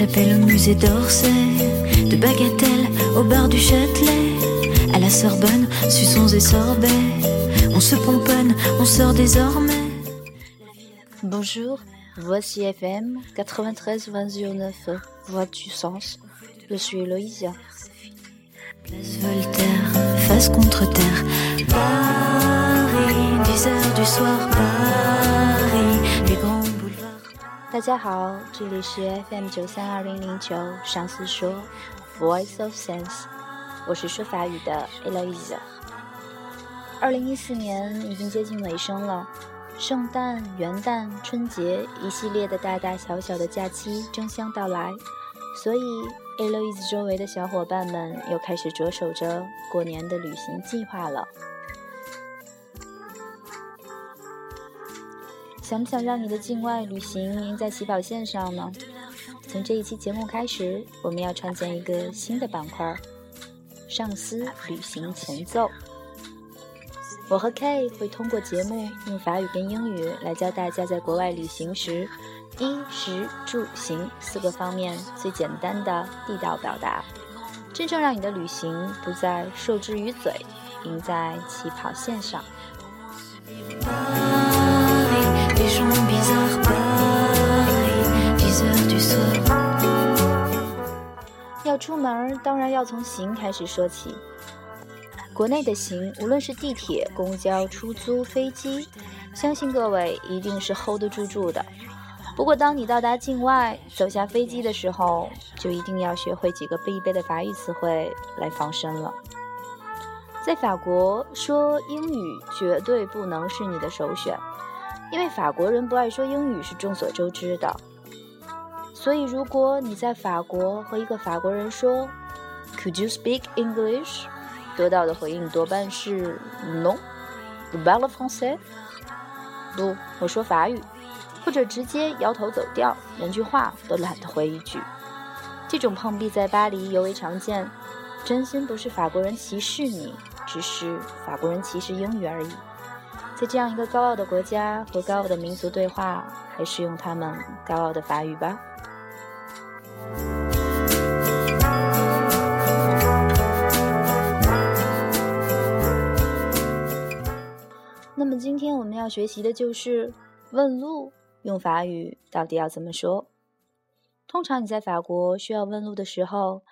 Chapelle au musée d'Orsay, de Bagatelle au bar du Châtelet, à la Sorbonne, suçons et sorbets, on se pomponne, on sort désormais. Bonjour, voici FM 93.09, Voix du sens. Je suis Héloïse. Place Voltaire, face contre terre, Paris, 10 heures du soir, Paris. 大家好，这里是 FM 九三二零零九上司说 Voice of Sense，我是说法语的 Eloise。二零一四年已经接近尾声了，圣诞、元旦、春节一系列的大大小小的假期争相到来，所以 Eloise 周围的小伙伴们又开始着手着过年的旅行计划了。想不想让你的境外旅行赢在起跑线上呢？从这一期节目开始，我们要创建一个新的板块——上司旅行前奏。我和 K 会通过节目用法语跟英语来教大家在国外旅行时，衣食住行四个方面最简单的地道表达，真正让你的旅行不再受制于嘴，赢在起跑线上。出门，当然要从行开始说起。国内的行，无论是地铁、公交、出租、飞机，相信各位一定是 hold 得住住的。不过，当你到达境外，走下飞机的时候，就一定要学会几个必备的法语词汇来防身了。在法国，说英语绝对不能是你的首选，因为法国人不爱说英语是众所周知的。所以，如果你在法国和一个法国人说 “Could you speak English？” 得到的回应多半是 “No”，“Je p a l e français”，不，我说法语，或者直接摇头走掉，连句话都懒得回一句。这种碰壁在巴黎尤为常见，真心不是法国人歧视你，只是法国人歧视英语而已。在这样一个高傲的国家和高傲的民族对话，还是用他们高傲的法语吧。那么今天我们要学习的就是问路，用法语到底要怎么说？通常你在法国需要问路的时候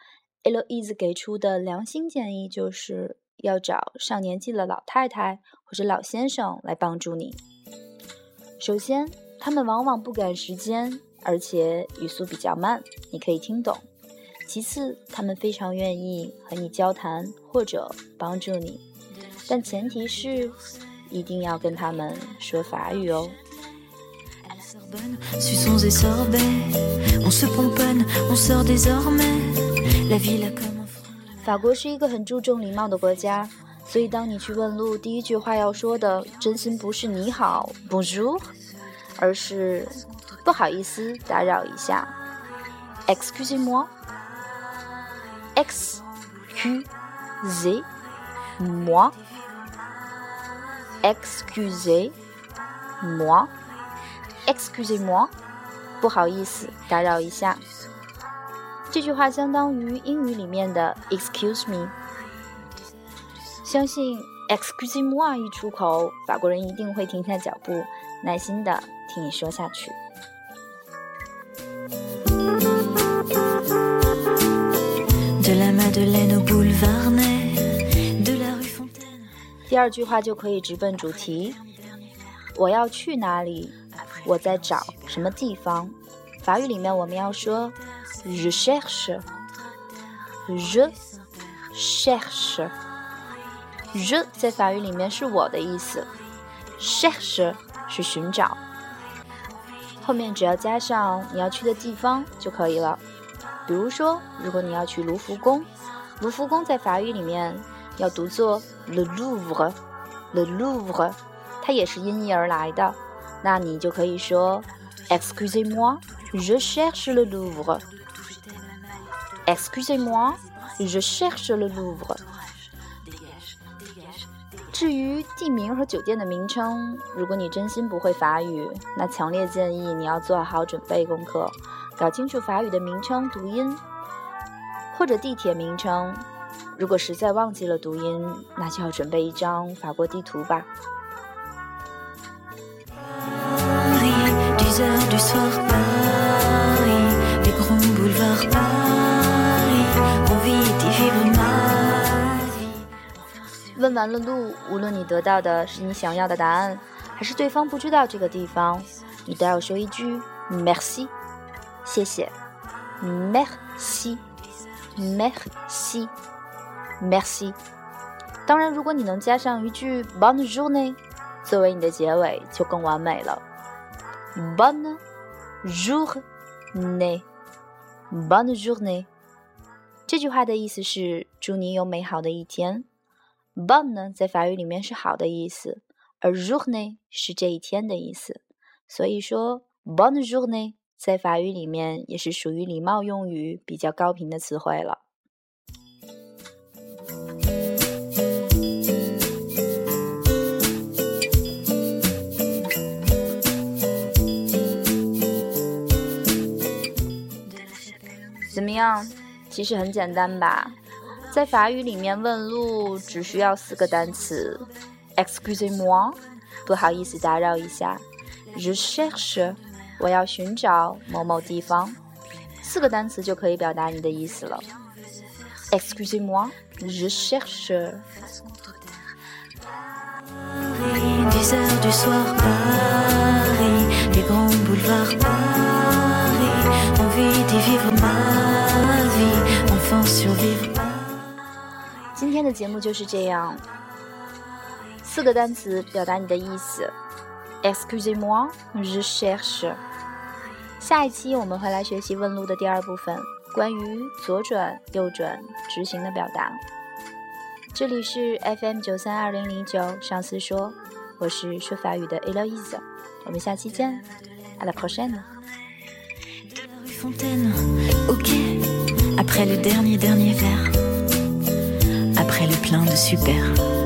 ，Eloise 给出的良心建议就是要找上年纪的老太太或者老先生来帮助你。首先，他们往往不赶时间，而且语速比较慢，你可以听懂。其次，他们非常愿意和你交谈或者帮助你，但前提是一定要跟他们说法语哦。法国是一个很注重礼貌的国家，所以当你去问路，第一句话要说的，真心不是你好，Bonjour，而是不好意思打扰一下，Excusez moi，Excusez moi。Excusez moi, excusez moi, 不好意思，打扰一下。这句话相当于英语里面的 “excuse me”。相信 “excusez-moi” 一出口，法国人一定会停下脚步，耐心的听你说下去。第二句话就可以直奔主题。我要去哪里？我在找什么地方？法语里面我们要说 “je cherche”，“je cherche”，“je” 在法语里面是我的意思，“cherche” 是寻找。后面只要加上你要去的地方就可以了。比如说，如果你要去卢浮宫，卢浮宫在法语里面要读作 “le Louvre”，“le Louvre”，它也是音译而来的。那你就可以说 “Excusez-moi，je cherche le Louvre”。Excusez-moi，je cherche le Louvre。至于地名和酒店的名称，如果你真心不会法语，那强烈建议你要做好准备功课，搞清楚法语的名称读音，或者地铁名称。如果实在忘记了读音，那就要准备一张法国地图吧。问完了路，无论你得到的是你想要的答案，还是对方不知道这个地方，你都要说一句 “merci”，谢谢，“merci”，“merci”。Merci。当然，如果你能加上一句 Bonjourne 作为你的结尾，就更完美了。Bonjourne，Bonjourne。这句话的意思是祝你有美好的一天。Bonne 呢，在法语里面是好的意思，而 Journe 是这一天的意思。所以说 Bonjourne 在法语里面也是属于礼貌用语比较高频的词汇了。怎么样？其实很简单吧，在法语里面问路只需要四个单词：excusez-moi，不好意思打扰一下；je cherche，我要寻找某某地方。四个单词就可以表达你的意思了。excusez-moi，je cherche。今天的节目就是这样，四个单词表达你的意思。Excusez-moi，je cherche。下一期我们会来学习问路的第二部分，关于左转、右转、直行的表达。这里是 FM 九三二零零九上司说，我是说法语的 Eloise，我们下期见 À la prochaine. Après le plein de super.